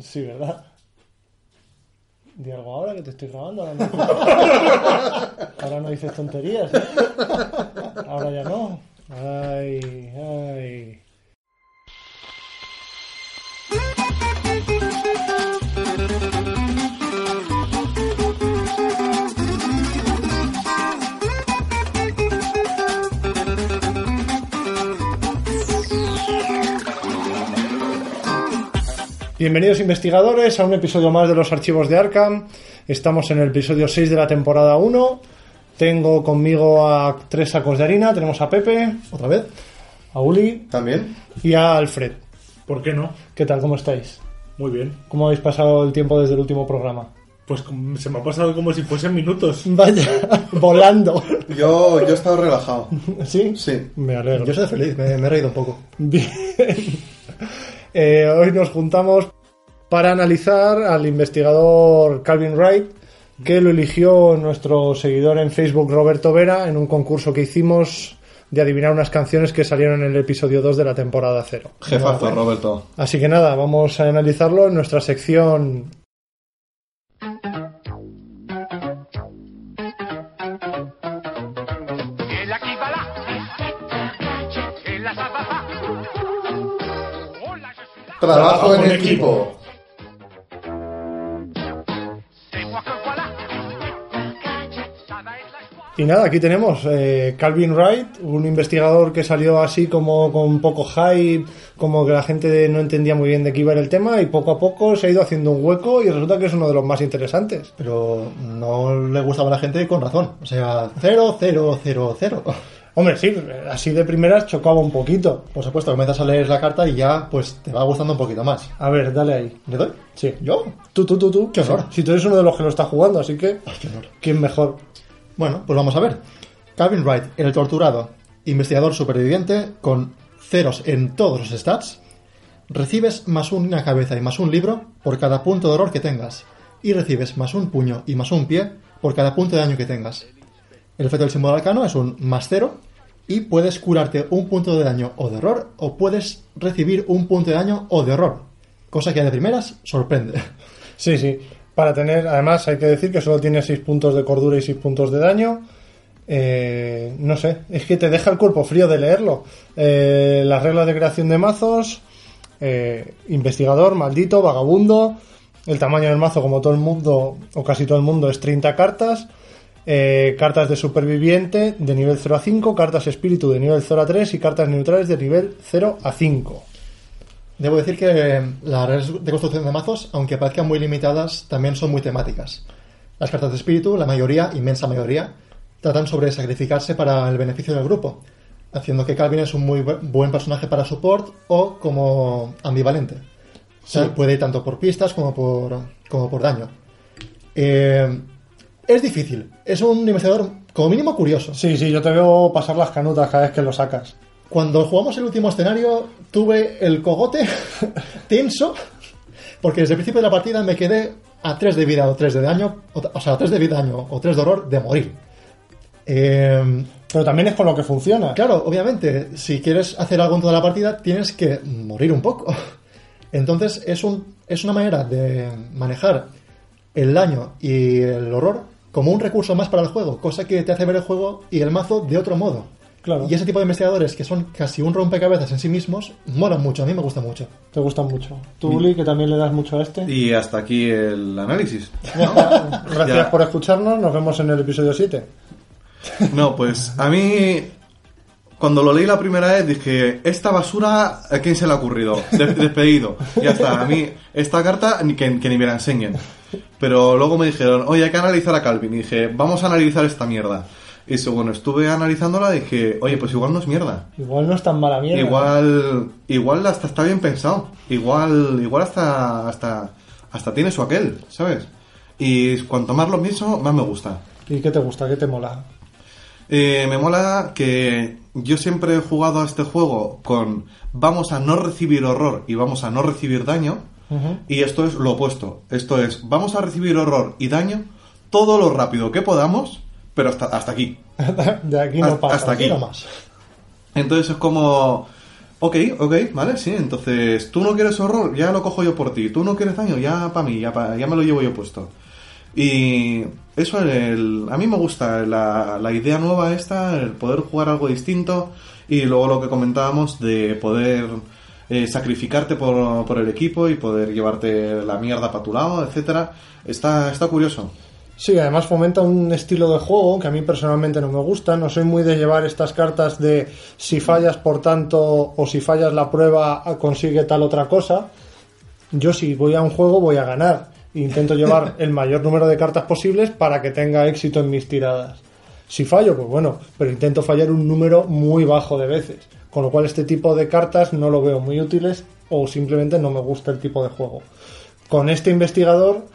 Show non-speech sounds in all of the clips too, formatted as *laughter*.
Sí, ¿verdad? Di algo ahora que te estoy grabando. Ahora no, *laughs* ahora no dices tonterías, ¿eh? Ahora ya no. Ay, ay. Bienvenidos investigadores a un episodio más de los archivos de Arkham. Estamos en el episodio 6 de la temporada 1. Tengo conmigo a tres sacos de harina. Tenemos a Pepe, otra vez, a Uli ¿También? y a Alfred. ¿Por qué no? ¿Qué tal? ¿Cómo estáis? Muy bien. ¿Cómo habéis pasado el tiempo desde el último programa? Pues se me ha pasado como si fuesen minutos. Vaya, *laughs* volando. Yo, yo he estado relajado. ¿Sí? Sí. Me alegro. Yo soy feliz, me, me he reído un poco. Bien. Eh, hoy nos juntamos para analizar al investigador Calvin Wright, que lo eligió nuestro seguidor en Facebook Roberto Vera en un concurso que hicimos de adivinar unas canciones que salieron en el episodio 2 de la temporada 0. Jefazo, Roberto. Así que nada, vamos a analizarlo en nuestra sección Trabajo en equipo. Y nada, aquí tenemos eh, Calvin Wright, un investigador que salió así como con poco hype, como que la gente no entendía muy bien de qué iba el tema y poco a poco se ha ido haciendo un hueco y resulta que es uno de los más interesantes. Pero no le gustaba a la gente con razón. O sea, cero, cero, cero, cero. Hombre, sí, así de primeras chocaba un poquito. Por supuesto, comienzas a leer la carta y ya pues te va gustando un poquito más. A ver, dale ahí. ¿Le doy? Sí. ¿Yo? Tú, tú, tú, tú. Qué honor. Si tú eres uno de los que lo está jugando, así que... Ay, qué honor. ¿Quién mejor? Bueno, pues vamos a ver. Calvin Wright, el torturado, investigador superviviente, con ceros en todos los stats, recibes más una cabeza y más un libro por cada punto de horror que tengas, y recibes más un puño y más un pie por cada punto de daño que tengas. El efecto del símbolo arcano es un más cero, y puedes curarte un punto de daño o de horror, o puedes recibir un punto de daño o de horror, cosa que de primeras sorprende. *laughs* Sí, sí. Para tener, además, hay que decir que solo tiene 6 puntos de cordura y 6 puntos de daño. Eh, no sé, es que te deja el cuerpo frío de leerlo. Eh, las reglas de creación de mazos, eh, investigador, maldito, vagabundo. El tamaño del mazo, como todo el mundo, o casi todo el mundo, es 30 cartas. Eh, cartas de superviviente de nivel 0 a 5, cartas espíritu de nivel 0 a 3 y cartas neutrales de nivel 0 a 5. Debo decir que las reglas de construcción de mazos, aunque parezcan muy limitadas, también son muy temáticas. Las cartas de espíritu, la mayoría, inmensa mayoría, tratan sobre sacrificarse para el beneficio del grupo, haciendo que Calvin es un muy bu- buen personaje para support o como ambivalente. O sea, puede ir tanto por pistas como por, como por daño. Eh, es difícil, es un investigador como mínimo curioso. Sí, sí, yo te veo pasar las canutas cada vez que lo sacas. Cuando jugamos el último escenario, tuve el cogote *laughs* tenso, porque desde el principio de la partida me quedé a 3 de vida o 3 de daño, o, o sea, a 3 de vida daño o 3 de horror de morir. Eh, Pero también es con lo que funciona. claro, obviamente, si quieres hacer algo en toda la partida, tienes que morir un poco. Entonces, es, un, es una manera de manejar el daño y el horror como un recurso más para el juego, cosa que te hace ver el juego y el mazo de otro modo. Claro. Y ese tipo de investigadores que son casi un rompecabezas en sí mismos, molan mucho, a mí me gusta mucho. Te gustan mucho. Tú, Uli, que también le das mucho a este. Y hasta aquí el análisis. *laughs* Gracias Ya. por escucharnos. Nos vemos en el episodio 7. No, pues a mí, cuando lo leí la primera vez, dije, esta basura, ¿a quién se le ha ocurrido? De- *laughs* despedido. Ya está, a mí, esta carta, ni que, que ni me la enseñen. Pero luego me dijeron, oye, hay que analizar a Calvin. Y dije, vamos a analizar esta mierda. Y según estuve analizándola, dije, oye, pues igual no es mierda. Igual no es tan mala mierda. Igual, igual hasta está bien pensado. Igual, igual hasta, hasta, hasta tiene su aquel, ¿sabes? Y cuanto más lo pienso, más me gusta. ¿Y qué te gusta? ¿Qué te mola? Eh, me mola que yo siempre he jugado a este juego con vamos a no recibir horror y vamos a no recibir daño. Y esto es lo opuesto. Esto es vamos a recibir horror y daño todo lo rápido que podamos, pero hasta, hasta aquí. *laughs* de aquí no Hasta- pasa. hasta aquí. Aquí nomás. Entonces es como... Ok, ok, vale, sí. Entonces, tú no quieres horror, ya lo cojo yo por ti. Tú no quieres daño, ya para mí, ya, pa- ya me lo llevo yo puesto. Y eso, a mí me gusta la, idea nueva esta, el poder jugar algo distinto y luego lo que comentábamos de poder eh, sacrificarte por, el equipo y poder llevarte la mierda para tu lado, etcétera. Está, está curioso. Sí, además fomenta un estilo de juego que a mí personalmente no me gusta. No soy muy de llevar estas cartas de si fallas por tanto o si fallas la prueba consigue tal otra cosa. Yo si voy a un juego voy a ganar. Intento llevar el mayor número de cartas posibles para que tenga éxito en mis tiradas. Si fallo, pues bueno, pero intento fallar un número muy bajo de veces. Con lo cual este tipo de cartas no lo veo muy útiles o simplemente no me gusta el tipo de juego. Con este investigador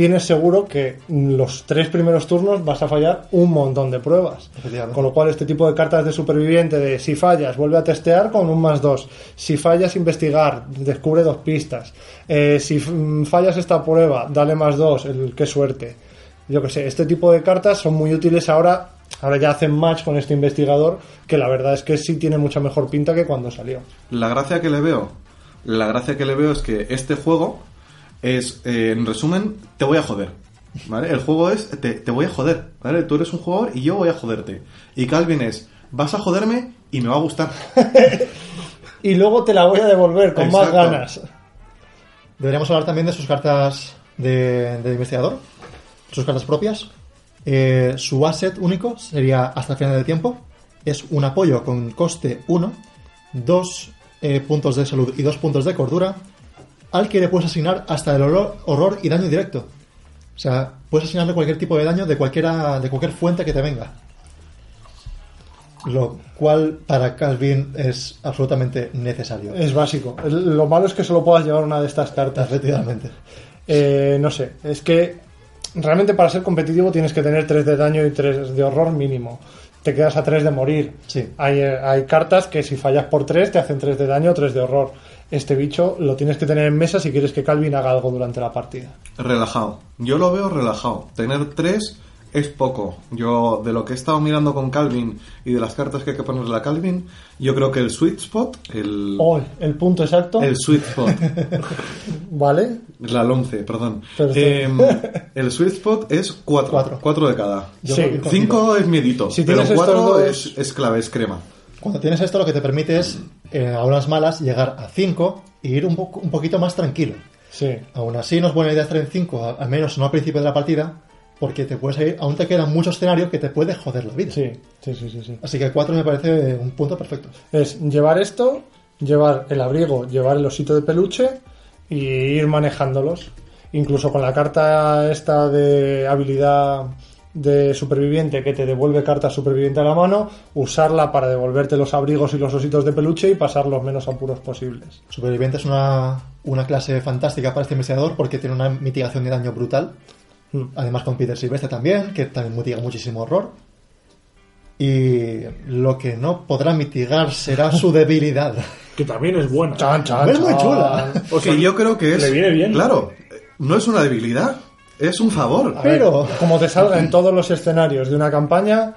tienes seguro que los tres primeros turnos vas a fallar un montón de pruebas. Con lo cual, este tipo de cartas de superviviente de si fallas, vuelve a testear con un más dos. Si fallas, investigar, descubre dos pistas. Eh, si mm, fallas esta prueba, dale más dos, el qué suerte. Yo que sé, este tipo de cartas son muy útiles ahora. Ahora ya hacen match con este investigador, que la verdad es que sí tiene mucha mejor pinta que cuando salió. La gracia que le veo, la gracia que le veo es que este juego es, eh, en resumen, te voy a joder. ¿Vale? El juego es, te, te voy a joder. ¿Vale? Tú eres un jugador y yo voy a joderte. Y Calvin es, vas a joderme y me va a gustar. *laughs* Y luego te la voy a devolver con más ganas. Deberíamos hablar también de sus cartas de, de investigador, sus cartas propias. Eh, su asset único sería hasta el final del tiempo. Es un apoyo con coste 1, 2 puntos de salud y 2 puntos de cordura, al que le puedes asignar hasta el horror, horror y daño directo. O sea, puedes asignarle cualquier tipo de daño de, cualquiera, de cualquier fuente que te venga. Lo cual para Calvin es absolutamente necesario. Es básico. Lo malo es que solo puedas llevar una de estas cartas. Efectivamente. Eh, no sé, es que realmente para ser competitivo tienes que tener 3 de daño y 3 de horror mínimo. Te quedas a 3 de morir. Sí. Hay, eh, hay cartas que si fallas por 3 te hacen 3 de daño o 3 de horror. Este bicho lo tienes que tener en mesa si quieres que Calvin haga algo durante la partida. Relajado. Yo lo veo relajado. Tener tres es poco. Yo, de lo que he estado mirando con Calvin y de las cartas que hay que ponerle a Calvin, yo creo que el sweet spot, el, Oh, el punto exacto, el sweet spot, *laughs* ¿vale? la 11, perdón. Em, el sweet spot es 4. Cuatro. 4 de cada. Yo Sí. 5 es miedito, Si pero tienes estos 4 dos- es, es clave, es crema. Cuando tienes esto, lo que te permite es, eh, a unas malas, llegar a 5 e ir un, poco, un poquito más tranquilo. Sí. Aún así, no es buena idea estar en 5, al menos no al principio de la partida, porque te puedes ir, aún te quedan muchos escenarios que te puede joder la vida. Sí, sí, sí, sí, sí. Así que 4 me parece un punto perfecto. Es llevar esto, llevar el abrigo, llevar el osito de peluche y ir manejándolos. Incluso con la carta esta de habilidad de superviviente que te devuelve carta superviviente a la mano, usarla para devolverte los abrigos y los ositos de peluche y pasar los menos apuros posibles. Superviviente es una, una clase fantástica para este investigador porque tiene una mitigación de daño brutal. Hmm. Además con Peter Silvestre también, que también mitiga muchísimo horror. Y lo que no podrá mitigar será su *laughs* debilidad. Que también es buena. Chan, chan, Es muy chula. O sea, que yo creo que es. le viene bien. Claro, no es una debilidad, es un favor. A ver, Pero- como te salga en todos los escenarios de una campaña,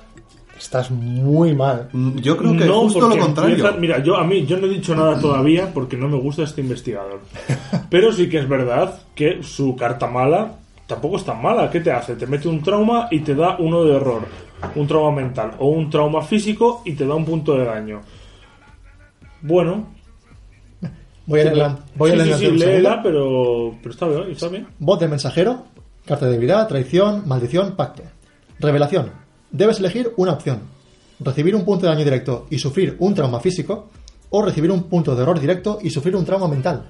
estás muy mal. Mm, Yo creo que no, justo lo contrario. empieza- mira, yo a mí yo no he dicho nada todavía porque no me gusta este investigador. Pero sí que es verdad que su carta mala tampoco es tan mala. ¿Qué te hace? Te mete un trauma y te da uno de error, un trauma mental o un trauma físico y te da un punto de daño. Bueno, Voy a leerla, voy a sí, sí, leerla sí, segundo. léela, pero, pero está bien, está bien. Voz del mensajero, carta de debilidad, traición, maldición, pacto. Revelación. Debes elegir una opción. Recibir un punto de daño directo y sufrir un trauma físico, o recibir un punto de error directo y sufrir un trauma mental.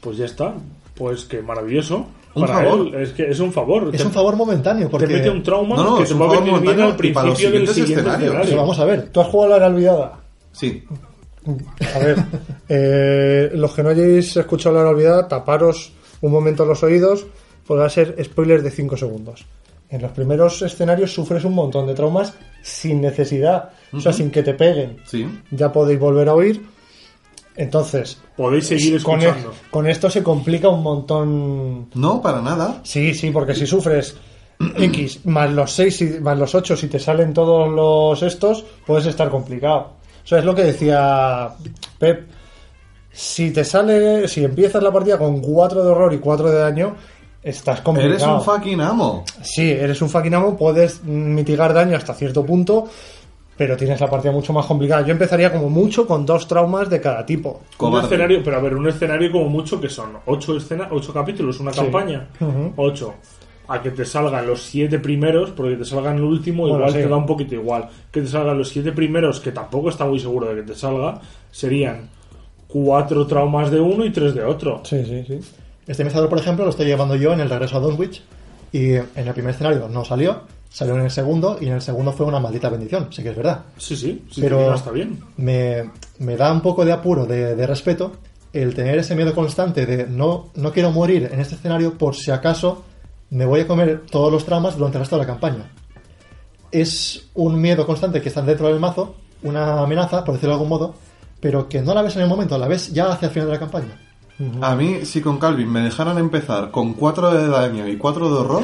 Pues ya está. Pues que maravilloso. Un Para favor. él, es que es un favor. Es Te- un favor momentáneo, porque... Te mete un trauma No, no, que es te un va a favor venir al principio del siguiente escenario. Vamos a ver. ¿Tú has jugado a la olvidada? Sí. A ver, eh, los que no hayáis escuchado la olvidada, taparos un momento los oídos, pues va a ser spoiler de 5 segundos. En los primeros escenarios sufres un montón de traumas sin necesidad, o sea, sin que te peguen. Sí. Ya podéis volver a oír. Entonces, Podéis seguir con, e- escuchando. con esto se complica un montón No, para nada. Sí, sí, porque si sufres *clears throat* X más los 6 más los 8, si te salen todos los estos, puedes estar complicado. O sea, es lo que decía Pep. Si te sale, si empiezas la partida con 4 de horror y 4 de daño, estás complicado. Eres un fucking amo. Sí, eres un fucking amo, puedes mitigar daño hasta cierto punto, pero tienes la partida mucho más complicada. Yo empezaría como mucho con dos traumas de cada tipo. Un Cobarde. escenario, pero a ver, un escenario como mucho que son ocho escena, ocho capítulos, una Sí. campaña, Ujú. ocho. A que te salgan los siete primeros, porque te salgan el último, Bueno, igual sí. te da un poquito igual. Que te salgan los siete primeros, que tampoco está muy seguro de que te salga, serían cuatro traumas de uno y tres de otro. Sí, sí, sí. Este investigador, por ejemplo, lo estoy llevando yo en el regreso a Dunwich y en el primer escenario no salió, salió en el segundo y en el segundo fue una maldita bendición, sí que es verdad. Sí, sí, sí, Pero- está bien. Me, me da un poco de apuro, de, de respeto, el tener ese miedo constante de no, no quiero morir en este escenario por si acaso me voy a comer todos los traumas durante el resto de la campaña. Es un miedo constante que está dentro del mazo, una amenaza, por decirlo de algún modo, pero que no la ves en el momento, la ves ya hacia el final de la campaña. A mí, si con Calvin me dejaran empezar con 4 de daño y 4 de horror,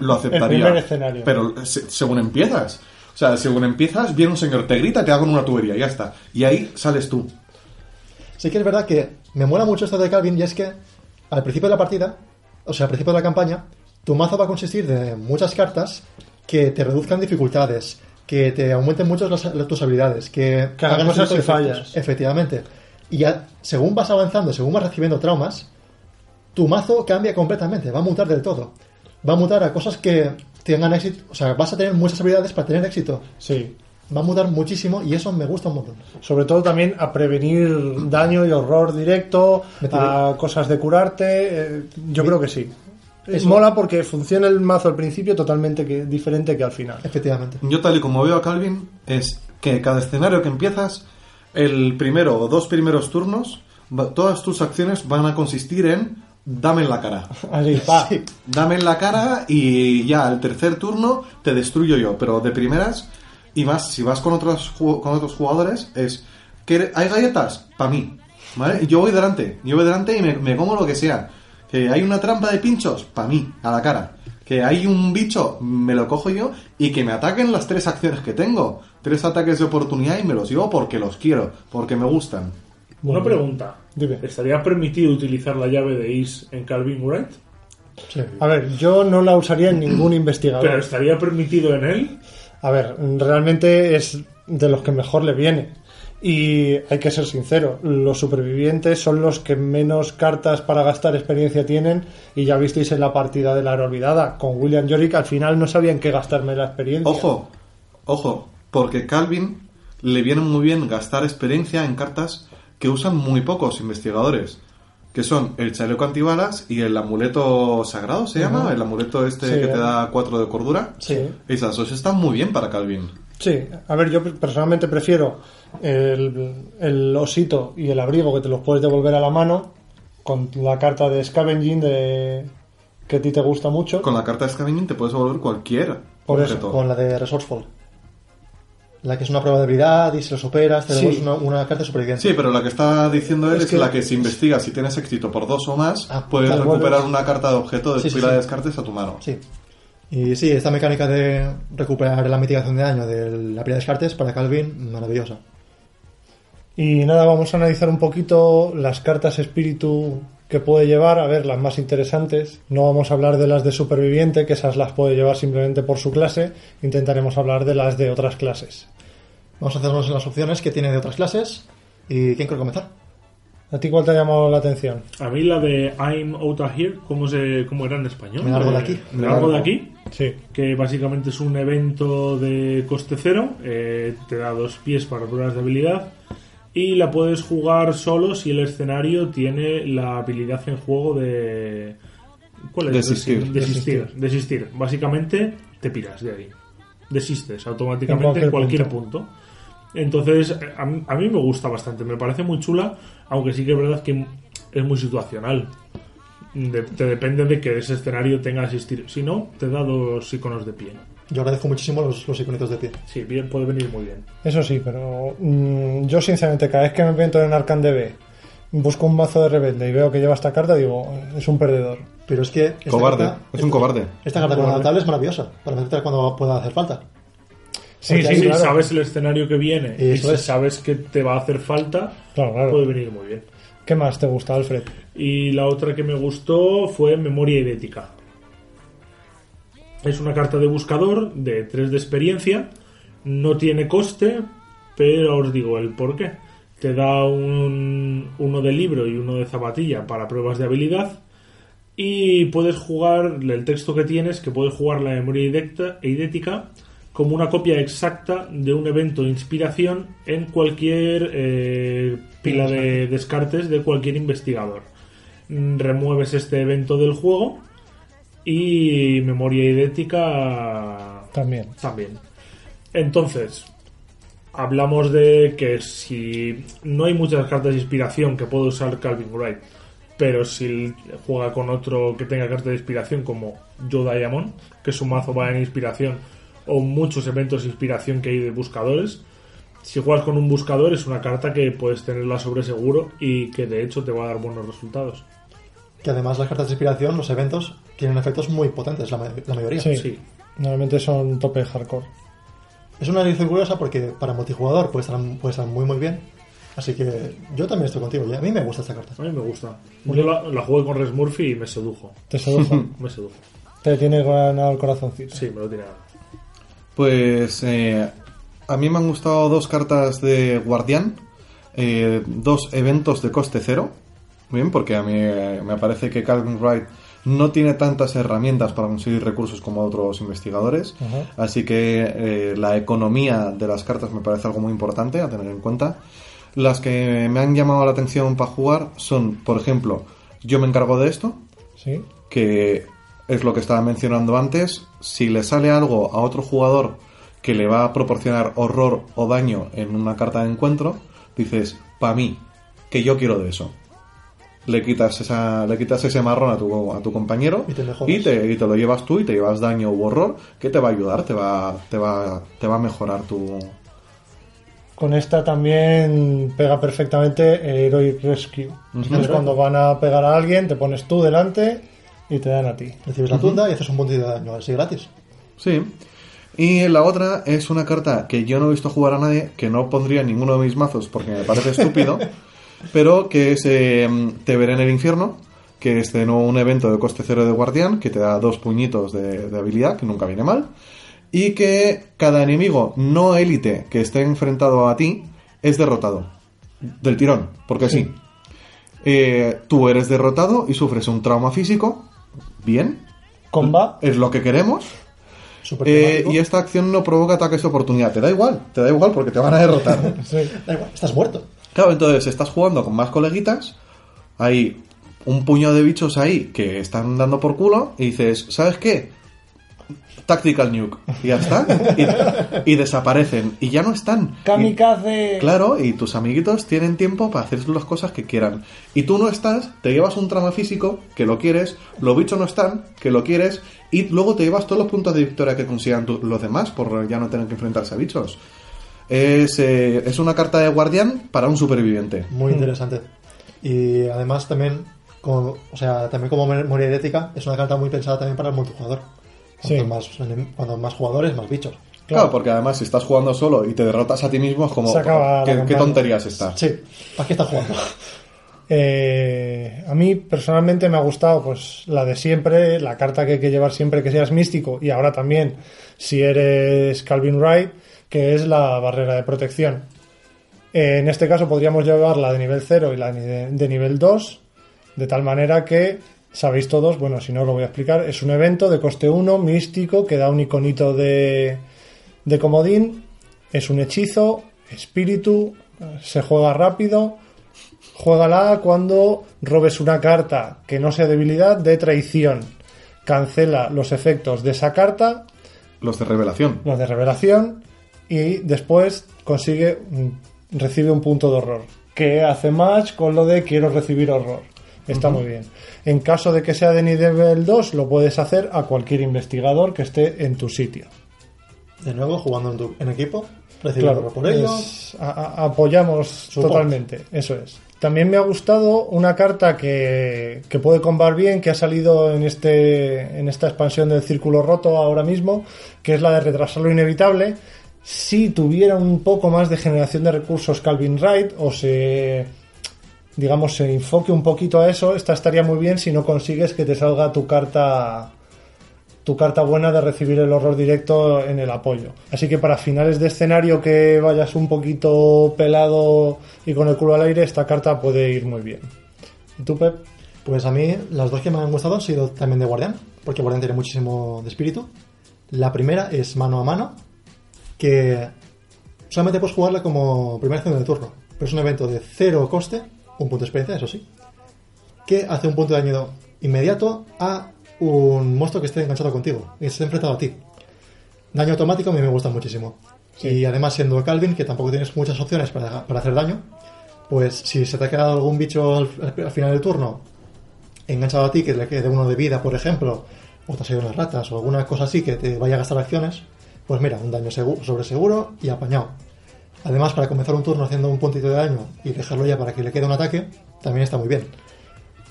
lo *laughs* aceptaría. primer escenario. Pero se- según empiezas. O sea, según empiezas, viene un señor, te grita, te hago una tubería, ya está. Y ahí sales tú. Sí que es verdad que me mola mucho esto de Calvin y es que al principio de la partida, o sea, al principio de la campaña, tu mazo va a consistir de muchas cartas que te reduzcan dificultades, que te aumenten mucho las- las- tus habilidades, que, Que de si efectos. fallas. Efectivamente. Y ya, según vas avanzando, según vas recibiendo traumas, tu mazo cambia completamente, va a mutar del todo. Va a mutar a cosas que tengan éxito, o sea, vas a tener muchas habilidades para tener éxito. Sí. Va a mutar muchísimo y eso me gusta un montón. Sobre todo también a prevenir daño y horror directo, a cosas de curarte. eh, yo creo que sí. Eso- Mola porque funciona el mazo al principio totalmente que, diferente que al final. Efectivamente. Yo tal y como veo a Calvin, es que cada escenario que empiezas, el primero o dos primeros turnos, todas tus acciones van a consistir en dame en la cara. *laughs* Así, pa. Sí. Dame en la cara y ya el tercer turno te destruyo yo. Pero de primeras, y más si vas con otros, con otros jugadores, es que hay galletas para mí. ¿Vale? Y Yo voy delante, yo voy delante y me, me como lo que sea. Que hay una trampa de pinchos, para mí, a la cara. Que hay un bicho, me lo cojo yo y que me ataquen las tres acciones que tengo. Tres ataques de oportunidad y me los llevo porque los quiero, porque me gustan. Una pregunta. Dime. ¿Estaría permitido utilizar la llave de Is en Calvin Wright? Sí. A ver, yo no la usaría en ningún *clears throat* investigador. ¿Pero estaría permitido en él? A ver, realmente es de los que mejor le viene. Y hay que ser sincero, los supervivientes son los que menos cartas para gastar experiencia tienen. Y ya visteis en la partida de la era olvidada, con William Yorick al final no sabían qué gastarme la experiencia. Ojo, ojo, porque Calvin le viene muy bien gastar experiencia en cartas que usan muy pocos investigadores, que son el chaleco antibalas y el amuleto sagrado, ¿se llama? El amuleto este Sí. que te da cuatro de cordura. Sí. Esas dos están muy bien para Calvin. Sí, a ver, yo personalmente prefiero el, el osito y el abrigo que te los puedes devolver a la mano con la carta de scavenging de que a ti te gusta mucho. Con la carta de Scavenging te puedes devolver cualquier Por eso. Con la de Resourceful. La que es una prueba de habilidad y si lo superas te Sí. una, una carta de supervivencia. Sí, pero la que está diciendo él Es es, que- la que si investigas si tienes éxito por dos o más, Ah, puedes tal, recuperar vuelves- una carta de objeto de Sí, pila sí. de descartes a tu mano. Sí. Y sí, esta mecánica de recuperar la mitigación de daño de la pila de descartes para Calvin, maravillosa. Y nada, vamos a analizar un poquito las cartas espíritu que puede llevar, a ver, las más interesantes. No vamos a hablar de las de superviviente, que esas las puede llevar simplemente por su clase. Intentaremos hablar de las de otras clases. Vamos a hacernos las opciones que tiene de otras clases. ¿Y quién quiere comenzar? ¿A ti cuál te ha llamado la atención? A mí la de I'm out of here, ¿cómo, se, cómo era en español? Me largo de Eh, aquí. Me largo de aquí. Sí. que básicamente es un evento de coste cero, eh, te da dos pies para pruebas de habilidad y la puedes jugar solo si el escenario tiene la habilidad en juego de... ¿Cuál es? Desistir. Desistir. Desistir. Básicamente te piras de ahí. Desistes automáticamente En en cualquier cualquier, punto. Entonces, a, mí- a mí me gusta bastante, me parece muy chula, aunque sí que es verdad que es muy situacional. De- te depende de que ese escenario tenga asistir. Si no, te da dos iconos de pie. Yo agradezco muchísimo los, los iconitos de pie. Sí, bien, puede venir muy bien. Eso sí, pero mm, yo sinceramente cada vez que me meto en Arcan DB, busco un mazo de rebelde y veo que lleva esta carta, digo, es un perdedor. Pero es que. esta Cobarde. carta- Es un cobarde. Esta carta como adaptable es maravillosa para meterte cuando pueda hacer falta. Sí, Porque sí, claro. sabes el escenario que viene y Eso si es. sabes que te va a hacer falta, Claro, claro. puede venir muy bien. ¿Qué más te gusta, Alfred? Y la otra que me gustó fue Memoria Idética. Es una carta de buscador de 3 de experiencia. No tiene coste, pero os digo el por qué. Te da un, uno de libro y uno de zapatilla para pruebas de habilidad. Y puedes jugar el texto que tienes, que puedes jugar la memoria idecta- idética como una copia exacta de un evento de inspiración en cualquier eh, pila de descartes de cualquier investigador. Mm, Remueves este evento del juego y memoria idética También. también. Entonces, hablamos de que si no hay muchas cartas de inspiración que puede usar Calvin Wright, pero si juega con otro que tenga cartas de inspiración como Joe Diamond, que su mazo va en inspiración, o muchos eventos de inspiración que hay de buscadores, si juegas con un buscador es una carta que puedes tenerla sobre seguro y que de hecho te va a dar buenos resultados. Que además las cartas de inspiración, los eventos, tienen efectos muy potentes, la, ma- la mayoría. Sí. Sí. Normalmente son tope hardcore. Es una edición curiosa porque para multijugador puede estar, puede estar muy muy bien. Así que yo también estoy contigo. y A mí me gusta esta carta. A mí me gusta. Yo la, la jugué con Res Murphy y me sedujo. Te sedujo. *laughs* Me sedujo. te tiene ganado el corazoncito. Sí, me lo tiene. Pues eh, a mí me han gustado dos cartas de Guardián, eh, dos eventos de coste cero. Bien, porque a mí eh, me parece que Calvin Wright no tiene tantas herramientas para conseguir recursos como otros investigadores. Así que eh, la economía de las cartas me parece algo muy importante a tener en cuenta. Las que me han llamado la atención para jugar son, por ejemplo, yo me encargo de esto, Sí. que es lo que estaba mencionando antes, si le sale algo a otro jugador que le va a proporcionar horror o daño en una carta de encuentro, dices, pa' mí, que yo quiero de eso. Le quitas, esa, le quitas ese marrón a tu, a tu compañero Y te y te, y te lo llevas tú y te llevas daño u horror, que te va a ayudar, te va, te va, te va a mejorar tu... Con esta también pega perfectamente Heroic Rescue. Ujú. Es cuando van a pegar a alguien, te pones tú delante y te dan a ti. Recibes la tunda y haces un punto de daño así gratis. Sí. Y la otra es una carta que yo no he visto jugar a nadie, que no pondría en ninguno de mis mazos porque me parece estúpido, *laughs* pero que es eh, Te veré en el infierno, que es de nuevo un evento de coste cero de guardián, que te da dos puñitos de, de habilidad, que nunca viene mal, y que cada enemigo no élite que esté enfrentado a ti es derrotado. Del tirón, porque sí. Eh, tú eres derrotado y sufres un trauma físico, bien, Comba, es lo que queremos. Eh, y esta acción no provoca ataques de oportunidad. Te da igual, te da igual porque te van a derrotar. *laughs* sí. Da igual, estás muerto. Claro, entonces estás jugando con más coleguitas, hay un puñado de bichos ahí que están dando por culo y dices, ¿sabes qué? Tactical nuke. Y ya está. Y, y desaparecen. Y ya no están. Y- Kamikaze. Claro, y tus amiguitos tienen tiempo para hacer las cosas que quieran. Y tú no estás, te llevas un trama físico, que lo quieres, los bichos no están, que lo quieres, y luego te llevas todos los puntos de victoria que consigan tu- los demás por ya no tener que enfrentarse a bichos. Es, eh, es una carta de guardián para un superviviente. Muy interesante. Y además también, como, o sea, también como memoria idética, es una carta muy pensada también para el multijugador. Cuanto, Sí. más, cuando más jugadores, más bichos. Claro. porque además si estás jugando solo y te derrotas a ti mismo es como... ¿Qué, tonterías estás? Sí, ¿para qué estás jugando? *laughs* Eh, a mí personalmente me ha gustado pues la de siempre, la carta que hay que llevar siempre que seas místico y ahora también si eres Calvin Wright, que es la barrera de protección. Eh, en este caso podríamos llevar la de nivel 0 y la de, de nivel 2, de tal manera que sabéis todos, bueno, si no lo voy a explicar, es un evento de coste 1 místico que da un iconito de, de comodín, es un hechizo, espíritu, se juega rápido, Juégala cuando robes una carta que no sea debilidad de traición. Cancela los efectos de esa carta, Los de revelación. los de revelación, y después consigue, mm, recibe un punto de horror. Que hace match con lo de quiero recibir horror. Está muy bien. En caso de que sea de nivel 2, lo puedes hacer a cualquier investigador que esté en tu sitio. De nuevo, jugando en, tu- en equipo, Claro, por ello. es- a- a- apoyamos Support. totalmente, eso es. También me ha gustado una carta que, que puede combar bien, que ha salido en, este, en esta expansión del Círculo Roto ahora mismo, que es la de retrasar lo inevitable. Si tuviera un poco más de generación de recursos Calvin Wright o se digamos se enfoque un poquito a eso, esta estaría muy bien si no consigues que te salga tu carta tu carta buena de recibir el horror directo en el apoyo. Así que para finales de escenario que vayas un poquito pelado y con el culo al aire, esta carta puede ir muy bien. ¿Y tú, Pep? Pues a mí las dos que me han gustado han sido también de Guardián, porque Guardián tiene muchísimo de espíritu. La primera es mano a mano, que solamente puedes jugarla como primera acción del turno, pero es un evento de cero coste, un punto de experiencia, eso sí, que hace un punto de daño inmediato a un monstruo que esté enganchado contigo y esté enfrentado a ti. Daño automático a mí me gusta muchísimo. Y además siendo Calvin, que tampoco tienes muchas opciones para, para hacer daño, pues si se te ha quedado algún bicho al, al final del turno enganchado a ti, que le quede uno de vida, por ejemplo, o te ha salido unas ratas o alguna cosa así que te vaya a gastar acciones, pues mira, un daño seguro, sobre seguro y apañado. Además, para comenzar un turno haciendo un puntito de daño y dejarlo ya para que le quede un ataque, también está muy bien.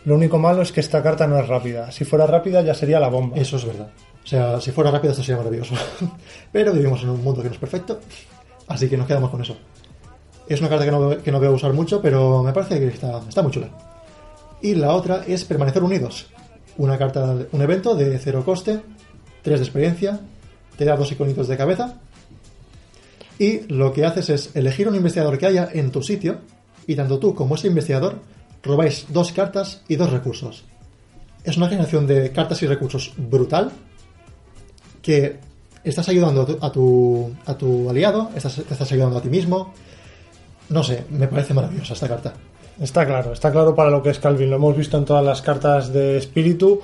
Lo único malo es que esta carta no es rápida. Si fuera rápida ya sería la bomba. Eso es verdad. O sea, si fuera rápido esto sería maravilloso. *laughs* Pero vivimos en un mundo que no es perfecto, así que nos quedamos con eso. Es una carta que no, que no veo usar mucho, pero me parece que está, está muy chula. Y la otra es Permanecer Unidos. Una carta, un evento de cero coste, 3 de experiencia, te dos iconitos de cabeza. Y lo que haces es elegir un investigador que haya en tu sitio, y tanto tú como ese investigador robáis dos cartas y dos recursos. Es una generación de cartas y recursos brutal, que estás ayudando a tu, a tu, aliado, estás, estás ayudando a ti mismo. No sé, me parece maravillosa esta carta. Está claro, está claro para lo que es Calvin. Lo hemos visto en todas las cartas de espíritu.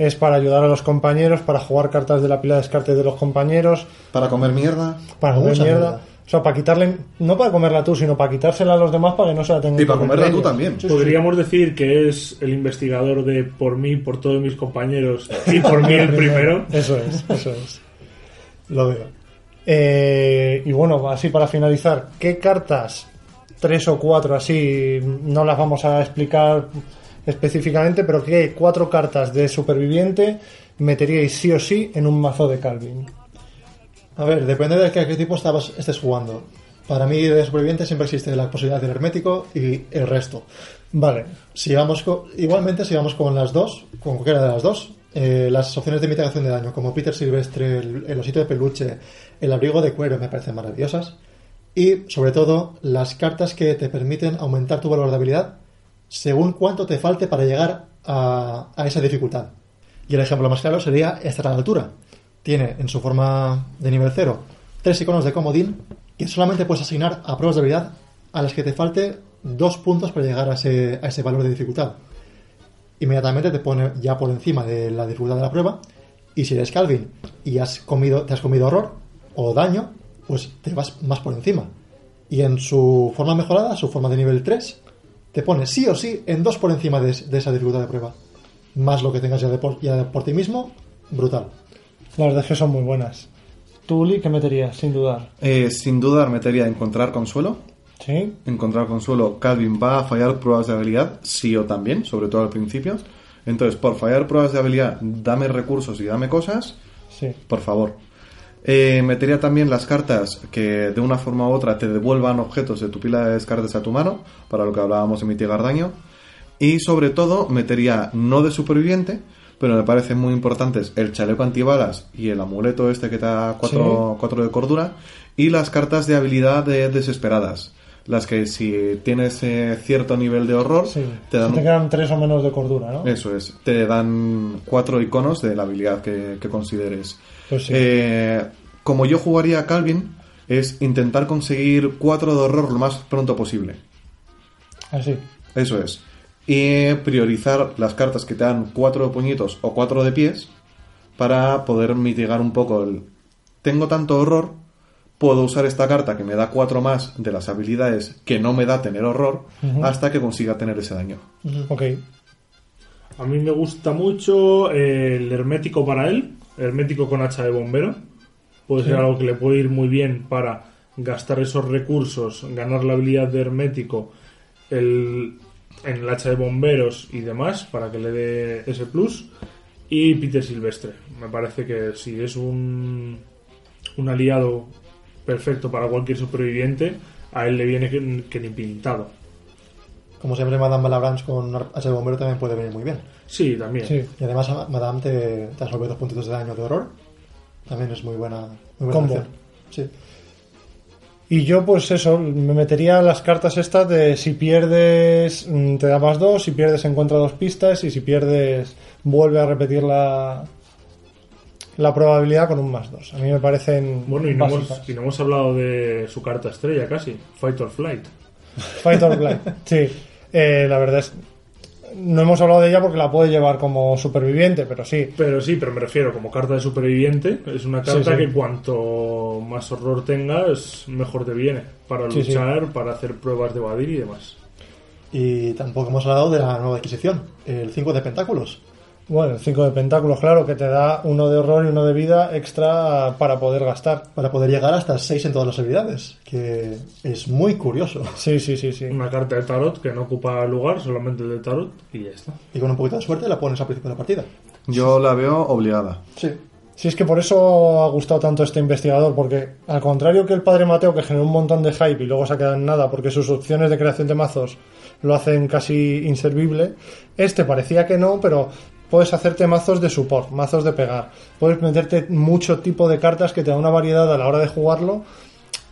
Es para ayudar a los compañeros, para jugar cartas de la pila de descarte de los compañeros, Para comer mierda para comer mierda. mierda. O sea, para quitarle, no para comerla tú, sino para quitársela a los demás para que no se la tengan y para comerla comer tú también. Podríamos decir que es el investigador de por mí, por todos mis compañeros y por mí *laughs* el primero. Eso es, eso es. Lo veo. Eh, y bueno, así para finalizar, ¿qué cartas, tres o cuatro así, no las vamos a explicar específicamente, pero qué cuatro cartas de superviviente meteríais sí o sí en un mazo de Calvin? A ver, depende de qué, tipo estabas, estés jugando. Para mí, de superviviente siempre existe la posibilidad del hermético y el resto. Vale, Si vamos igualmente, si vamos con las dos, con cualquiera de las dos, eh, las opciones de mitigación de daño, como Peter Silvestre, el, el osito de peluche, el abrigo de cuero, me parecen maravillosas. Y, sobre todo, las cartas que te permiten aumentar tu valor de habilidad según cuánto te falte para llegar a, a esa dificultad. Y el ejemplo más claro sería estar a la altura. Tiene en su forma de nivel 0 tres iconos de comodín que solamente puedes asignar a pruebas de habilidad a las que te falte dos puntos para llegar a ese, a ese valor de dificultad. Inmediatamente te pone ya por encima de la dificultad de la prueba y si eres Calvin y has comido, te has comido horror o daño, pues te vas más por encima. Y en su forma mejorada, su forma de nivel 3, te pone sí o sí en dos por encima de, de esa dificultad de prueba. Más lo que tengas ya, de por, ya por ti mismo, brutal. las verdad es que son muy buenas. ¿Tú, Uli, qué meterías, sin dudar? Eh, sin duda metería encontrar consuelo. ¿Sí? Encontrar consuelo, Calvin va a fallar pruebas de habilidad, sí o también, sobre todo al principio. Entonces, por fallar pruebas de habilidad, dame recursos y dame cosas, Sí. por favor. Eh, metería también las cartas que de una forma u otra te devuelvan objetos de tu pila de descartes a tu mano, para lo que hablábamos de mitigar daño. Y sobre todo, metería no de superviviente, pero me parecen muy importantes el chaleco antibalas y el amuleto este que te da 4 de cordura, y las cartas de habilidad de desesperadas. Las que si tienes eh, cierto nivel de horror, Sí. te dan te quedan tres o menos de cordura, ¿no? eso es, te dan cuatro iconos de la habilidad que, que consideres. Pues sí. Eh, como yo jugaría a Calvin, es intentar conseguir cuatro de horror lo más pronto posible. Así. Eso es. Y priorizar las cartas que te dan cuatro de puñitos o cuatro de pies para poder mitigar un poco el... Tengo tanto horror, puedo usar esta carta que me da cuatro más de las habilidades que no me da tener horror hasta que consiga tener ese daño. Ok. A mí me gusta mucho el hermético para él, hermético con hacha de bombero. Puede ser algo que le puede ir muy bien para gastar esos recursos, ganar la habilidad de hermético el, en el hacha de bomberos y demás, para que le dé ese plus. Y Peter Silvestre. Me parece que si es un, un aliado perfecto para cualquier superviviente, a él le viene que, que ni pintado. Como siempre, Madame Malabranche con H de bombero también puede venir muy bien. Sí, también. Sí. Y además, Madame te, te absorbe dos puntitos de daño de horror. También es muy buena, muy buena Combo. Sí. Y yo, pues eso, me metería las cartas estas de si pierdes mm, te da más dos, si pierdes encuentra dos pistas y si pierdes vuelve a repetir la, la probabilidad con un más dos. A mí me parecen Bueno, y no, hemos, y no hemos hablado de su carta estrella casi, Fight or Flight. Fight or Flight. Sí, Eh, la verdad es no hemos hablado de ella porque la puede llevar como superviviente, pero sí. Pero sí, pero me refiero, como carta de superviviente, es una carta Sí, sí. que cuanto más horror tenga, es mejor te viene. Para sí. luchar, para hacer pruebas de evadir y demás. Y tampoco hemos hablado de la nueva adquisición, el 5 de pentáculos. Bueno, el 5 de pentáculos, claro, que te da uno de horror y uno de vida extra para poder gastar. Para poder llegar hasta 6 en todas las habilidades, que es muy curioso. Sí, sí, sí, sí. Una carta de tarot que no ocupa lugar, solamente el de tarot, y ya está. Y con un poquito de suerte la pones al principio de la partida. Yo la veo obligada. Sí. Sí, es que por eso ha gustado tanto este investigador, porque al contrario que el padre Mateo, que generó un montón de hype y luego se ha quedado en nada, porque sus opciones de creación de mazos lo hacen casi inservible, este parecía que no, pero puedes hacerte mazos de support, mazos de pegar, puedes meterte mucho tipo de cartas que te da una variedad a la hora de jugarlo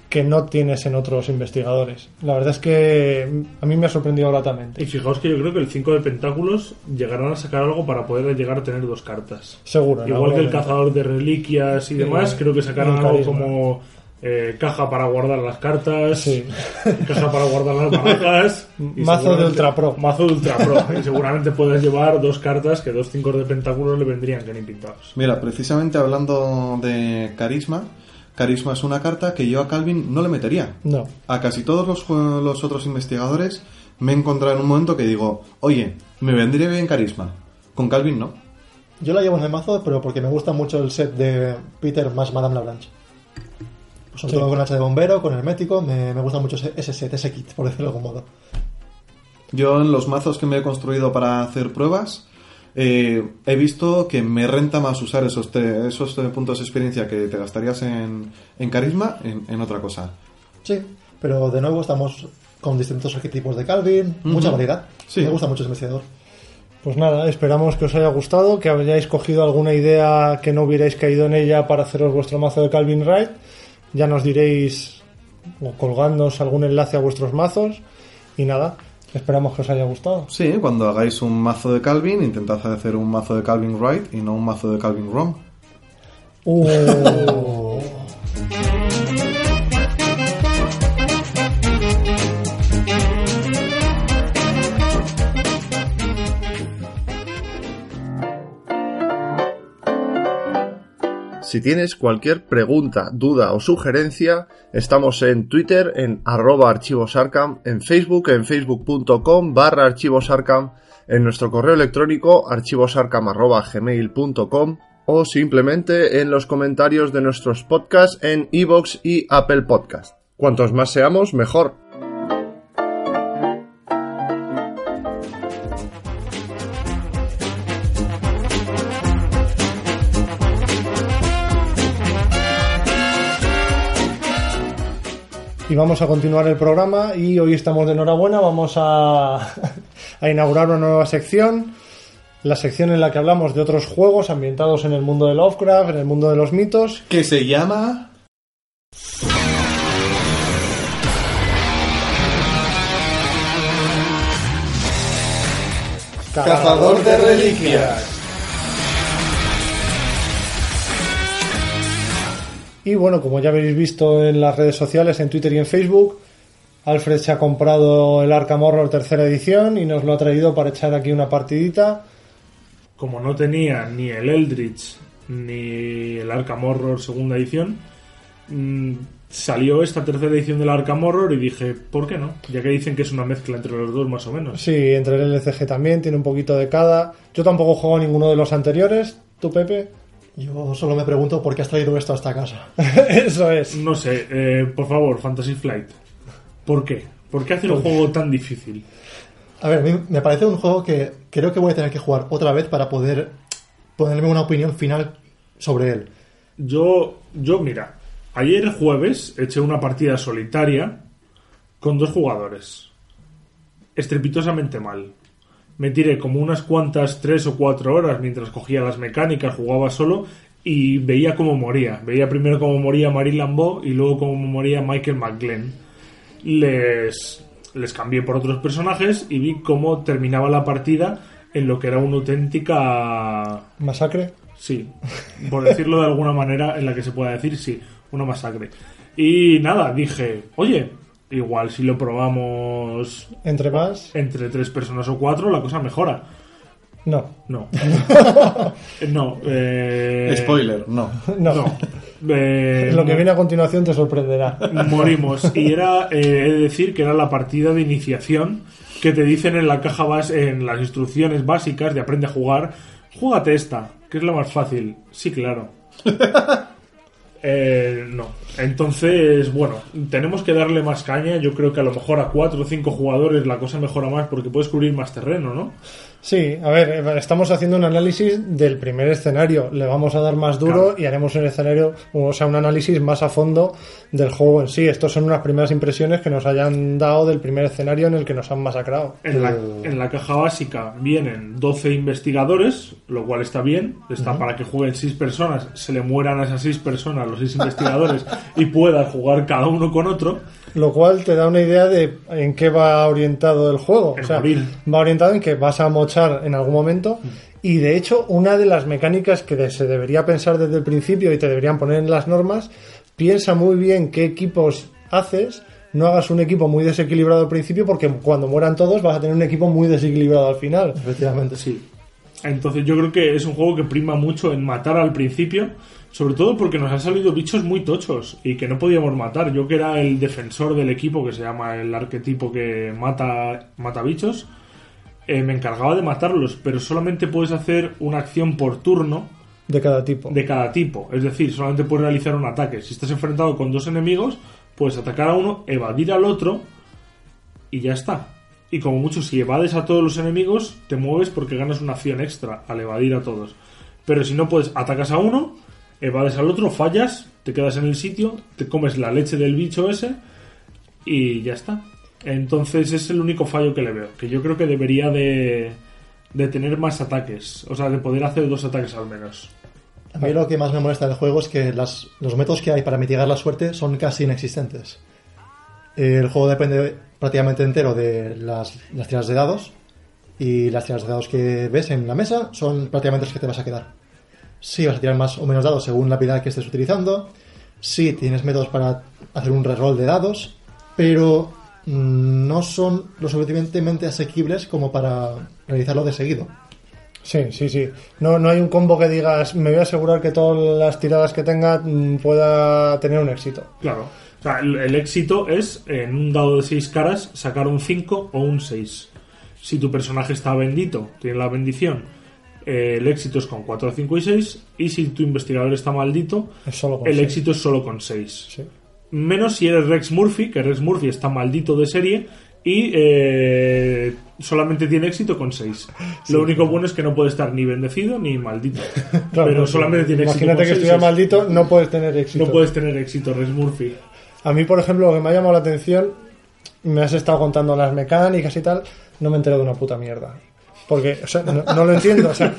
que no tienes en otros investigadores. La verdad es que a mí me ha sorprendido gratamente. Y fijaos que yo creo que el 5 de pentáculos llegarán a sacar algo para poder llegar a tener dos cartas. Seguro. Igual que el cazador de reliquias y demás, creo que sacarán algo carisma. como eh, caja para guardar las cartas, Sí. *laughs* caja para guardar las barajas. y Mazo de Ultra Pro. Mazo de Ultra Pro. *laughs* y seguramente puedes llevar dos cartas que dos 5 de pentáculos le vendrían que ni pintados. Mira, precisamente hablando de carisma, carisma es una carta que yo a Calvin no le metería. No. A casi todos los, los otros investigadores me he encontrado en un momento que digo, oye, me vendría bien carisma. Con Calvin no. Yo la llevo en el mazo, pero porque me gusta mucho el set de Peter más Madame Labranche. Sobre Sí. todo con hacha de bombero, con hermético, me, me gusta mucho ese, ese set, ese kit, por decirlo de algún modo. Yo en los mazos que me he construido para hacer pruebas, eh, he visto que me renta más usar esos, te- esos puntos de experiencia que te gastarías en, en carisma en, en otra cosa. Sí, pero de nuevo estamos con distintos arquetipos de Calvin, mucha variedad. Sí. Me gusta mucho ese investigador. Pues nada, esperamos que os haya gustado, que hayáis cogido alguna idea que no hubierais caído en ella para haceros vuestro mazo de Calvin Wright. Ya nos diréis o colgándonos algún enlace a vuestros mazos. Y nada, esperamos que os haya gustado. Sí, cuando hagáis un mazo de Calvin, intentad hacer un mazo de Calvin right y no un mazo de Calvin wrong. Uh, *laughs* Si tienes cualquier pregunta, duda o sugerencia, estamos en Twitter en arroba archivosarcam, en Facebook en facebook.com barra archivosarcam, en nuestro correo electrónico archivosarcam arroba gmail.com o simplemente en los comentarios de nuestros podcasts en iVoox y Apple Podcast. Cuantos más seamos, mejor. Vamos a continuar el programa y hoy estamos de enhorabuena, vamos a, *laughs* a inaugurar una nueva sección, la sección en la que hablamos de otros juegos ambientados en el mundo de Lovecraft, en el mundo de los mitos. Que se llama... Cazador de reliquias. Y bueno, como ya habéis visto en las redes sociales, en Twitter y en Facebook, Alfred se ha comprado el Arkham Horror tercera edición y nos lo ha traído para echar aquí una partidita. Como no tenía ni el Eldritch ni el Arkham Horror segunda edición, mm, salió esta tercera edición del Arkham Horror y dije, ¿por qué no? Ya que dicen que es una mezcla entre los dos más o menos. Sí, entre el LCG también, tiene un poquito de cada. Yo tampoco juego a ninguno de los anteriores. ¿Tú, Pepe? Yo solo me pregunto por qué has traído esto a esta casa. *laughs* Eso es. No sé, eh, por favor, Fantasy Flight. ¿Por qué? ¿Por qué hacer un juego tan difícil? A ver, a mí me parece un juego que creo que voy a tener que jugar otra vez para poder ponerme una opinión final sobre él. Yo, yo, mira, ayer jueves eché una partida solitaria con dos jugadores. Estrepitosamente mal. Me tiré como unas cuantas tres o cuatro horas mientras cogía las mecánicas, jugaba solo y veía cómo moría. Veía primero cómo moría Marie Lambeau y luego cómo moría Michael McGlenn. Les, les cambié por otros personajes y vi cómo terminaba la partida en lo que era una auténtica Masacre. Sí, *laughs* por decirlo de alguna manera en la que se pueda decir, sí, una masacre. Y nada, dije, oye, igual si lo probamos Entre más. entre tres personas o cuatro, la cosa mejora. No. No. *laughs* no. eh, Spoiler, no. *laughs* No. No. Eh, Lo que viene a continuación te sorprenderá. morimos. *laughs* Y era, eh, he de decir que era la partida de iniciación que te dicen en la caja base, en las instrucciones básicas de aprende a jugar, júgate esta, que es la más fácil. Sí, claro. Eh, no. Entonces, bueno, tenemos que darle más caña. Yo creo que a lo mejor a cuatro o cinco jugadores la cosa mejora más porque puedes cubrir más terreno, ¿no? Sí, a ver, eh, estamos haciendo un análisis del primer escenario. Le vamos a dar más duro Claro. y haremos un escenario, o sea, un análisis más a fondo del juego en sí. Estos son unas primeras impresiones que nos hayan dado del primer escenario en el que nos han masacrado. En la, en la caja básica vienen 12 investigadores, lo cual está bien. Está para que jueguen 6 personas, se le mueran a esas 6 personas, los 6 investigadores, y puedan jugar cada uno con otro. Lo cual te da una idea de en qué va orientado el juego. O sea, morir. va orientado en que vas a mochar en algún momento. Y de hecho, una de las mecánicas que se debería pensar desde el principio y te deberían poner en las normas, piensa muy bien qué equipos haces. No hagas un equipo muy desequilibrado al principio porque cuando mueran todos vas a tener un equipo muy desequilibrado al final. Efectivamente. Sí. Entonces yo creo que es un juego que prima mucho en matar al principio, sobre todo porque nos han salido bichos muy tochos y que no podíamos matar. Yo que era el defensor del equipo, que se llama el arquetipo que mata, mata bichos, eh, me encargaba de matarlos, pero solamente puedes hacer una acción por turno De cada tipo. de cada tipo. Es decir, solamente puedes realizar un ataque. Si estás enfrentado con dos enemigos, puedes atacar a uno, evadir al otro y ya está. Y como mucho, si evades a todos los enemigos, te mueves porque ganas una acción extra al evadir a todos. Pero si no puedes, atacas a uno, evades al otro, fallas, te quedas en el sitio, te comes la leche del bicho ese y ya está. Entonces es el único fallo que le veo. Que yo creo que debería de, tener más ataques. O sea, de poder hacer dos ataques al menos. A mí lo que más me molesta del juego es que las- los métodos que hay para mitigar la suerte son casi inexistentes. El juego depende prácticamente entero de las, las tiradas de dados y las tiradas de dados que ves en la mesa son prácticamente las que te vas a quedar. Sí, vas a tirar más o menos dados según la habilidad que estés utilizando. Sí, tienes métodos para hacer un reroll de dados, pero mm, no son lo suficientemente asequibles como para realizarlo de seguido. Sí, sí, sí. No, no hay un combo que digas, me voy a asegurar que todas las tiradas que tenga mm, pueda tener un éxito. Claro. O sea, el, el éxito es en un dado de 6 caras sacar un 5 o un 6. Si tu personaje está bendito, tiene la bendición, eh, el éxito es con 4, 5 y 6. Y si tu investigador está maldito, Es solo con el seis. éxito es solo con 6. Sí. Menos si eres Rex Murphy, que Rex Murphy está maldito de serie y eh, solamente tiene éxito con 6. Lo único bueno es que no puede estar ni bendecido ni maldito. *laughs* Claro, pero solamente tiene éxito Imagínate que estuviera es- maldito, no puedes tener éxito. No puedes tener éxito, Rex Murphy. A mí, por ejemplo, lo que me ha llamado la atención, me has estado contando las mecánicas y tal, no me he enterado de una puta mierda. Porque, o sea, no, lo entiendo, o sea,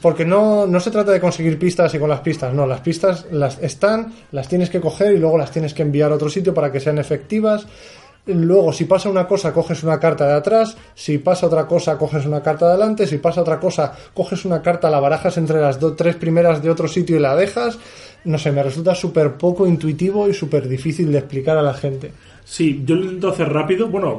porque no, no se trata de conseguir pistas y con las pistas, no, las pistas las están, las tienes que coger y luego las tienes que enviar a otro sitio para que sean efectivas. Luego, si pasa una cosa, coges una carta de atrás. Si pasa otra cosa, coges una carta de adelante. Si pasa otra cosa, coges una carta, la barajas entre las do- tres primeras de otro sitio y la dejas. No sé, me resulta súper poco intuitivo y súper difícil de explicar a la gente. Sí, yo lo intento hacer rápido. Bueno,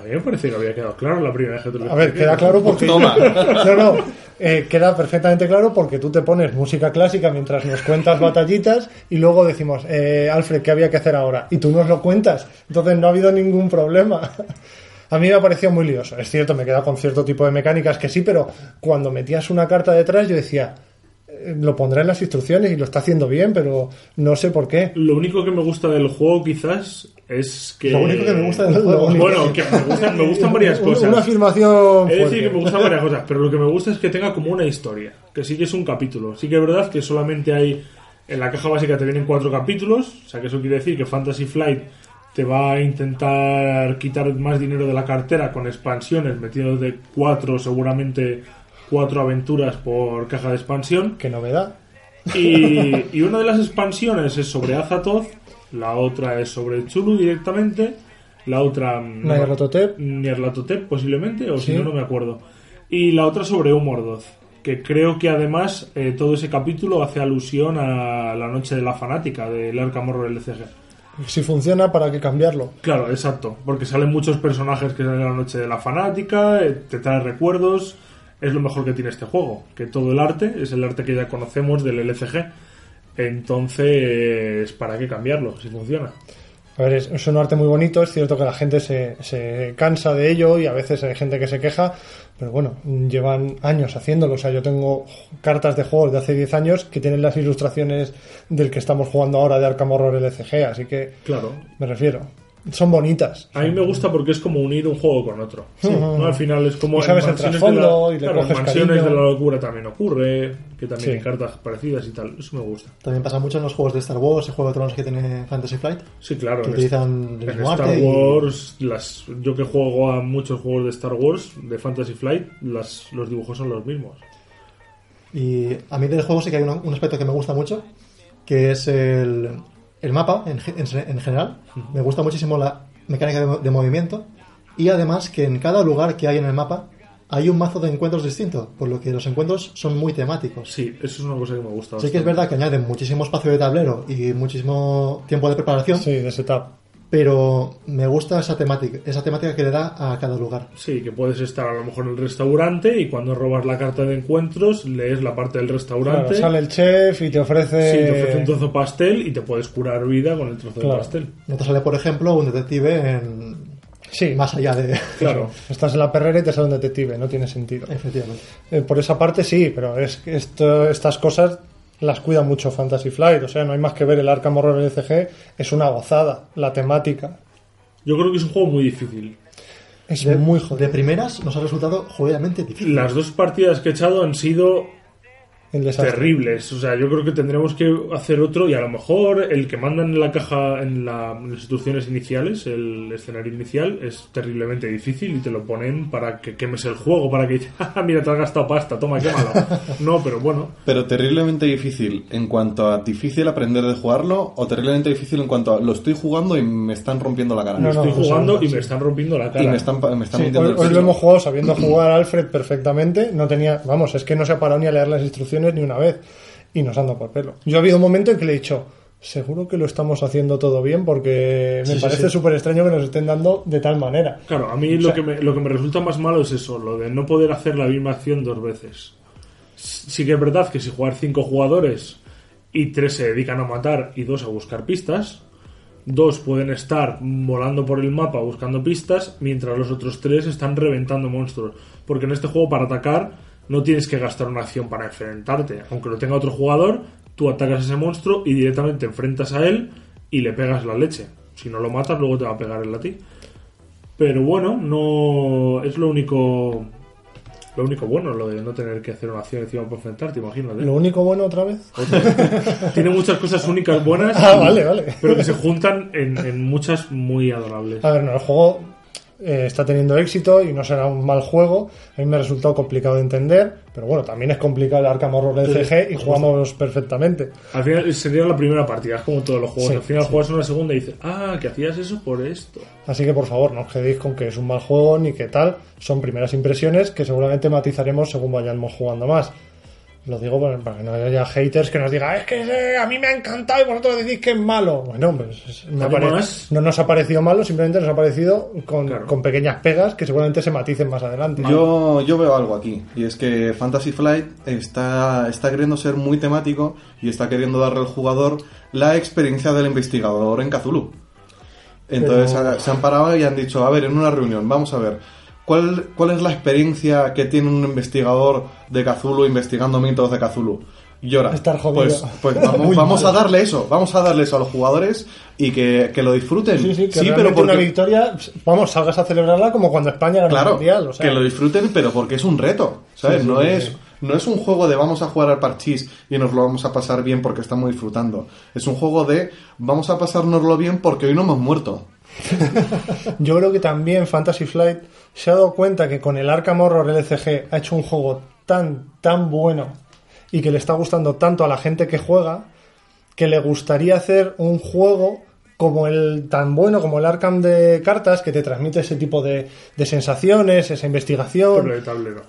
a mí me parece que había quedado claro la primera vez que te lo A ver, queda claro porque. Toma. *laughs* No, no. eh, queda perfectamente claro porque tú te pones música clásica mientras nos cuentas batallitas y luego decimos, eh, Alfred, ¿qué había que hacer ahora? Y tú nos lo cuentas. Entonces no ha habido ningún problema. *laughs* A mí me ha parecido muy lioso. Es cierto, me he quedado con cierto tipo de mecánicas que sí, pero cuando metías una carta detrás yo decía, eh, lo pondrá en las instrucciones y lo está haciendo bien, pero no sé por qué. Lo único que me gusta del juego quizás es que... Lo único que me gusta del juego. Bueno, que me gustan, me gustan varias *laughs* cosas. Una afirmación Es decir, que me gustan varias cosas, pero lo que me gusta es que tenga como una historia, que sí que es un capítulo. Sí que es verdad que solamente hay, en la caja básica te vienen cuatro capítulos, o sea que eso quiere decir que Fantasy Flight te va a intentar quitar más dinero de la cartera con expansiones, metiendo de cuatro, seguramente cuatro aventuras por caja de expansión. Qué novedad. Y, y una de las expansiones es sobre Azathoth, la otra es sobre Chulu directamente, la otra... mm, Nyarlathotep. Nyarlathotep, posiblemente, o si no, no me acuerdo. Y la otra sobre Umordoth, que creo que además eh, todo ese capítulo hace alusión a la noche de la fanática del Arkham Horror LCG. Si funciona, ¿para qué cambiarlo? Claro, exacto, porque salen muchos personajes que salen en la noche de la fanática, eh, te trae recuerdos, es lo mejor que tiene este juego, que todo el arte es el arte que ya conocemos del LCG. Entonces, ¿para qué cambiarlo si funciona? A ver, es, es un arte muy bonito, es cierto que la gente se, se cansa de ello y a veces hay gente que se queja, pero bueno, llevan años haciéndolo. O sea, yo tengo cartas de juegos de hace 10 años que tienen las ilustraciones del que estamos jugando ahora de Arkham Horror LCG, así que Claro. me refiero. Son bonitas. A mí me gusta porque es como unir un juego con otro. ¿no? Al final es como Y sabes en el Mansiones trasfondo de y le claro, coges Mansiones cariño. de la locura también ocurre, que también Sí. hay cartas parecidas y tal. Eso me gusta. También pasa mucho en los juegos de Star Wars y Juego de Tronos que tiene Fantasy Flight. Sí, claro. Que en utilizan el En mismo Star y- Wars, las, yo que juego a muchos juegos de Star Wars, de Fantasy Flight, las, los dibujos son los mismos. Y a mí del juego sí que hay un, un aspecto que me gusta mucho, que es el, el mapa en, en- en general. Me gusta muchísimo la mecánica de, de movimiento y además que en cada lugar que hay en el mapa hay un mazo de encuentros distinto, por lo que los encuentros son muy temáticos. Sí, eso es una cosa que me gusta. Sí que es bastante. verdad que añaden muchísimo espacio de tablero y muchísimo tiempo de preparación, Sí, de setup. Pero me gusta esa temática, esa temática que le da a cada lugar. Sí, que puedes estar a lo mejor en el restaurante y cuando robas la carta de encuentros lees la parte del Claro, restaurante. sale el chef y te ofrece... Sí, te ofrece un trozo de pastel y te puedes curar vida con el trozo Claro. de pastel. No te sale, por ejemplo, un detective en, Sí, más allá de... Claro. *laughs* Estás en la perrera y te sale un detective, no tiene sentido. Efectivamente. Eh, por esa parte sí, pero es que esto, estas cosas las cuida mucho Fantasy Flight, o sea, no hay más que ver el Arkham Horror LCG, es una gozada, la temática Yo creo que es un juego muy difícil. es De, muy de jodido. primeras nos ha resultado jodidamente difícil. Las dos partidas que he echado han sido El desastre. terribles. O sea, yo creo que tendremos que hacer otro y a lo mejor el que mandan en la caja, en, la- en las instrucciones iniciales, el escenario inicial, es terriblemente difícil y te lo ponen para que quemes el juego, para que, *laughs* "Ah, mira, te has gastado pasta, toma, quémalo. *laughs* No, pero bueno, Pero terriblemente difícil en cuanto a difícil aprender de jugarlo o terriblemente difícil en cuanto a lo estoy jugando y me están rompiendo la cara. No, no, estoy jugando y sí. me están rompiendo la cara. Y me están, pa- me están Sí, mintiendo hoy, el hoy lo hemos jugado sabiendo jugar Alfred perfectamente, no tenía, vamos, es que no se ha parado ni a leer las instrucciones ni una vez y nos han dado por pelo. Yo ha habido un momento en que le he dicho, seguro que lo estamos haciendo todo bien porque me Sí, parece sí. súper extraño que nos estén dando de tal manera. Claro, a mí O lo, que me, lo que me resulta más malo es eso, lo de no poder hacer la misma acción dos veces. Sí que es verdad que si jugar cinco jugadores y tres se dedican a matar y dos a buscar pistas, dos pueden estar volando por el mapa buscando pistas, mientras los otros tres están reventando monstruos. Porque en este juego para atacar no tienes que gastar una acción para enfrentarte. Aunque lo tenga otro jugador, tú atacas a ese monstruo y directamente te enfrentas a él y le pegas la leche. Si no lo matas, luego te va a pegar él a ti. Pero bueno, no es lo único lo único bueno, lo de no tener que hacer una acción encima para enfrentarte, imagínate. Lo único bueno otra vez. *laughs* Tiene muchas cosas únicas buenas, Ah, vale, vale. pero que se juntan en, en muchas muy adorables. A ver, no, el juego eh, está teniendo éxito y no será un mal juego. A mí me ha resultado complicado de entender, pero bueno, también es complicado el Arkham Horror LCG y jugamos perfectamente. Al final sería la primera partida, es como todos los juegos. Sí, Al final sí. juegas una segunda y dices, ah, que hacías eso por esto. Así que por favor, no os quedéis con que es un mal juego ni que tal. Son primeras impresiones que seguramente matizaremos según vayamos jugando más. Lo digo para para que no haya haters que nos digan, es que a mí me ha encantado y vosotros decís que es malo. Bueno, pues pare- no nos ha parecido malo, simplemente nos ha parecido con, Claro. con pequeñas pegas que seguramente se maticen más adelante. Yo, yo veo algo aquí, y es que Fantasy Flight está, está queriendo ser muy temático y está queriendo darle al jugador la experiencia del investigador en Cthulhu. Entonces Pero- se han parado y han dicho, a ver, en una reunión, vamos a ver, ¿cuál, cuál es la experiencia que tiene un investigador de Cthulhu investigando mitos de Cthulhu? Llora. Estar jodido. Pues, pues *laughs* vamos, vamos a darle eso, vamos a darle eso a los jugadores y que, que lo disfruten. Sí, sí, que pero realmente una porque- victoria, vamos, salgas a celebrarla como cuando España ganó el mundial. O sea, que lo disfruten, pero porque es un reto, ¿sabes? Sí, sí, no, sí, es, sí. no es un juego de vamos a jugar al parchís y nos lo vamos a pasar bien porque estamos disfrutando. Es un juego de vamos a pasárnoslo bien porque hoy no hemos muerto. *laughs* Yo creo que también Fantasy Flight se ha dado cuenta que con el Arkham Horror LCG ha hecho un juego tan, tan bueno y que le está gustando tanto a la gente que juega que le gustaría hacer un juego como el tan bueno como el Arkham de cartas que te transmite ese tipo de, de sensaciones, esa investigación, de tablero.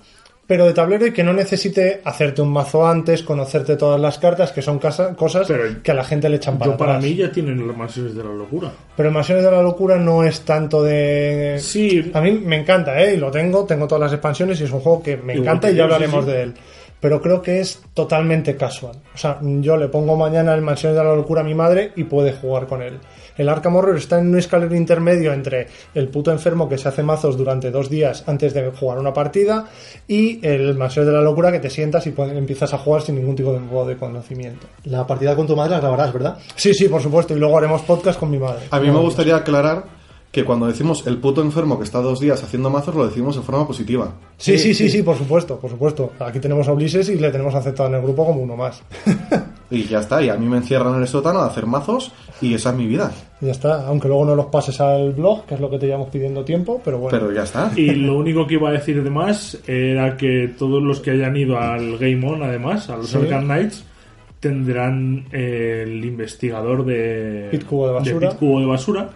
Pero de tablero y que no necesite hacerte un mazo antes, conocerte todas las cartas, que son casa- cosas Pero que a la gente le echan para Yo para atrás. mí ya tienen las mansiones de la locura. Pero Mansiones de la Locura no es tanto de... Sí. A mí me encanta, ¿eh? Y lo tengo, tengo todas las expansiones y es un juego que me encanta y ya sí, hablaremos sí. de él. Pero creo que es totalmente casual. O sea, yo le pongo mañana el Mansiones de la Locura a mi madre y puede jugar con él. El Arkham Horror está en un escalero intermedio entre el puto enfermo que se hace mazos durante dos días antes de jugar una partida y el Mansiones de la Locura que te sientas y puedes- empiezas a jugar sin ningún tipo de, de conocimiento. La partida con tu madre la grabarás, ¿verdad? Sí, sí, por supuesto. Y luego haremos podcast con mi madre. A mí me gustaría aclarar que cuando decimos el puto enfermo que está dos días haciendo mazos, lo decimos de forma positiva. Sí, sí, sí, sí, por supuesto, por supuesto. Aquí tenemos a Ulises y le tenemos aceptado en el grupo como uno más. *laughs* Y ya está, y a mí me encierran en el sótano a hacer mazos y esa es mi vida. Y ya está, aunque luego no los pases al blog, que es lo que te llevamos pidiendo tiempo, pero bueno. Pero ya está. Y lo único que iba a decir de más era que todos los que hayan ido al Game On, además, a los Sí. Arkham Knights, tendrán el investigador de Pit Cubo de Basura. Pit Cubo de Basura,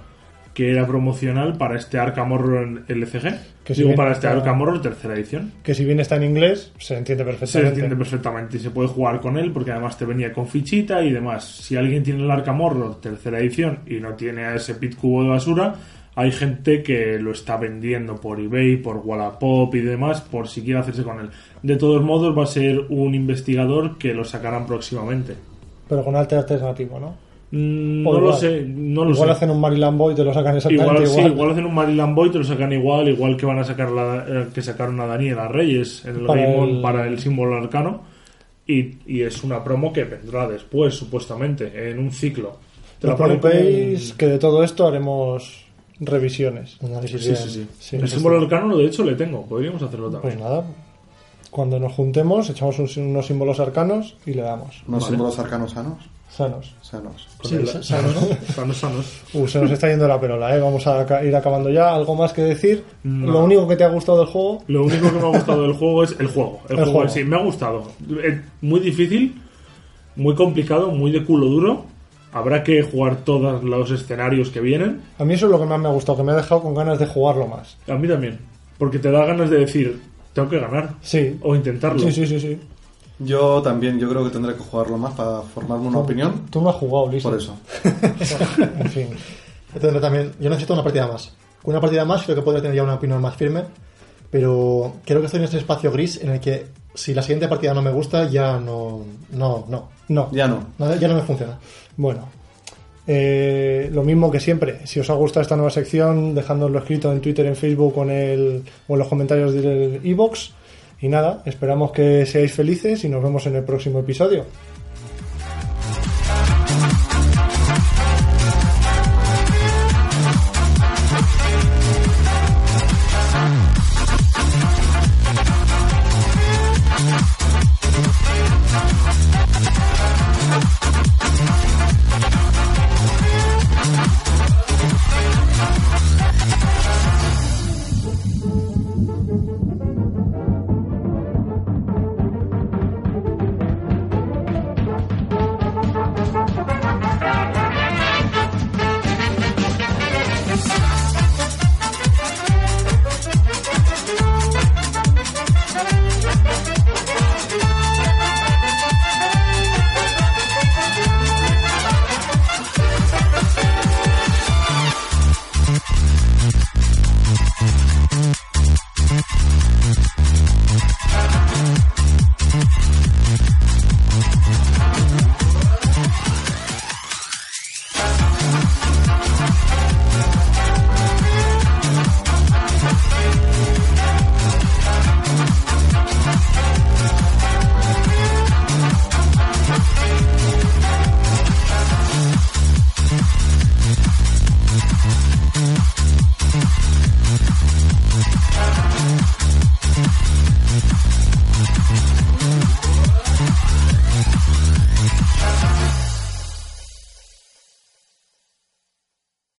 que era promocional para este Arkham Horror LCG. Que si Digo, para este está- Arkham Horror tercera edición. Que si bien está en inglés, se entiende Se perfectamente. entiende perfectamente y se puede jugar con él porque además te venía con fichita y demás. Si alguien tiene el Arkham Horror tercera edición y no tiene a ese pit cubo de basura, hay gente que lo está vendiendo por eBay, por Wallapop y demás por si quiere hacerse con él. De todos modos va a ser un investigador que lo sacarán próximamente. Pero con arte alternativo, ¿no? Mm, No lo igual. sé, no lo igual sé. hacen un Maryland Boy y te lo sacan exactamente Igual, igual. sí, igual hacen un Maryland Boy, te lo sacan igual, igual que van a sacar la, eh, que sacaron a Daniela Reyes en el Para Game On el- para el símbolo arcano. Y, y es una promo que vendrá después, supuestamente, en un ciclo. Te No preocupéis que de todo esto haremos revisiones. Sí, bien. sí, sí. Sí, el sí, símbolo sí. arcano, de hecho, le tengo. Podríamos hacerlo Pues también. nada, cuando nos juntemos, echamos un- unos símbolos arcanos y le damos. Unos Vale. símbolos arcanos sanos. Sanos. Sanos. Sí, el- sa- sano, ¿no? *laughs* sanos, sanos. Uh, se nos está yendo la perola, ¿eh? Vamos a ir acabando ya. ¿Algo más que decir? No. Lo único que te ha gustado del juego, Lo único que me ha gustado del juego es el juego. El, *laughs* El juego, juego. sí, me ha gustado. Es muy difícil, muy complicado, muy de culo duro. Habrá que jugar todos los escenarios que vienen. a mí eso es lo que más me ha gustado, que me ha dejado con ganas de jugarlo más. A mí también. Porque te da ganas de decir, tengo que ganar. Sí. O intentarlo. Sí, sí, sí, sí. Yo también, yo creo que tendré que jugarlo más para formarme una opinión. Tú no has jugado, Ulises. Por eso. *laughs* En fin. Yo tendré también, yo necesito una partida más. Una partida más creo que podría tener ya una opinión más firme, pero creo que estoy en este espacio gris en el que si la siguiente partida no me gusta ya no, no, no, No. Ya no. No, ya no me funciona. Bueno. Eh, lo mismo que siempre, si os ha gustado esta nueva sección, dejádnoslo escrito en Twitter, en Facebook o en, el, o en los comentarios del iBox. Y nada, esperamos que seáis felices y nos vemos en el próximo episodio.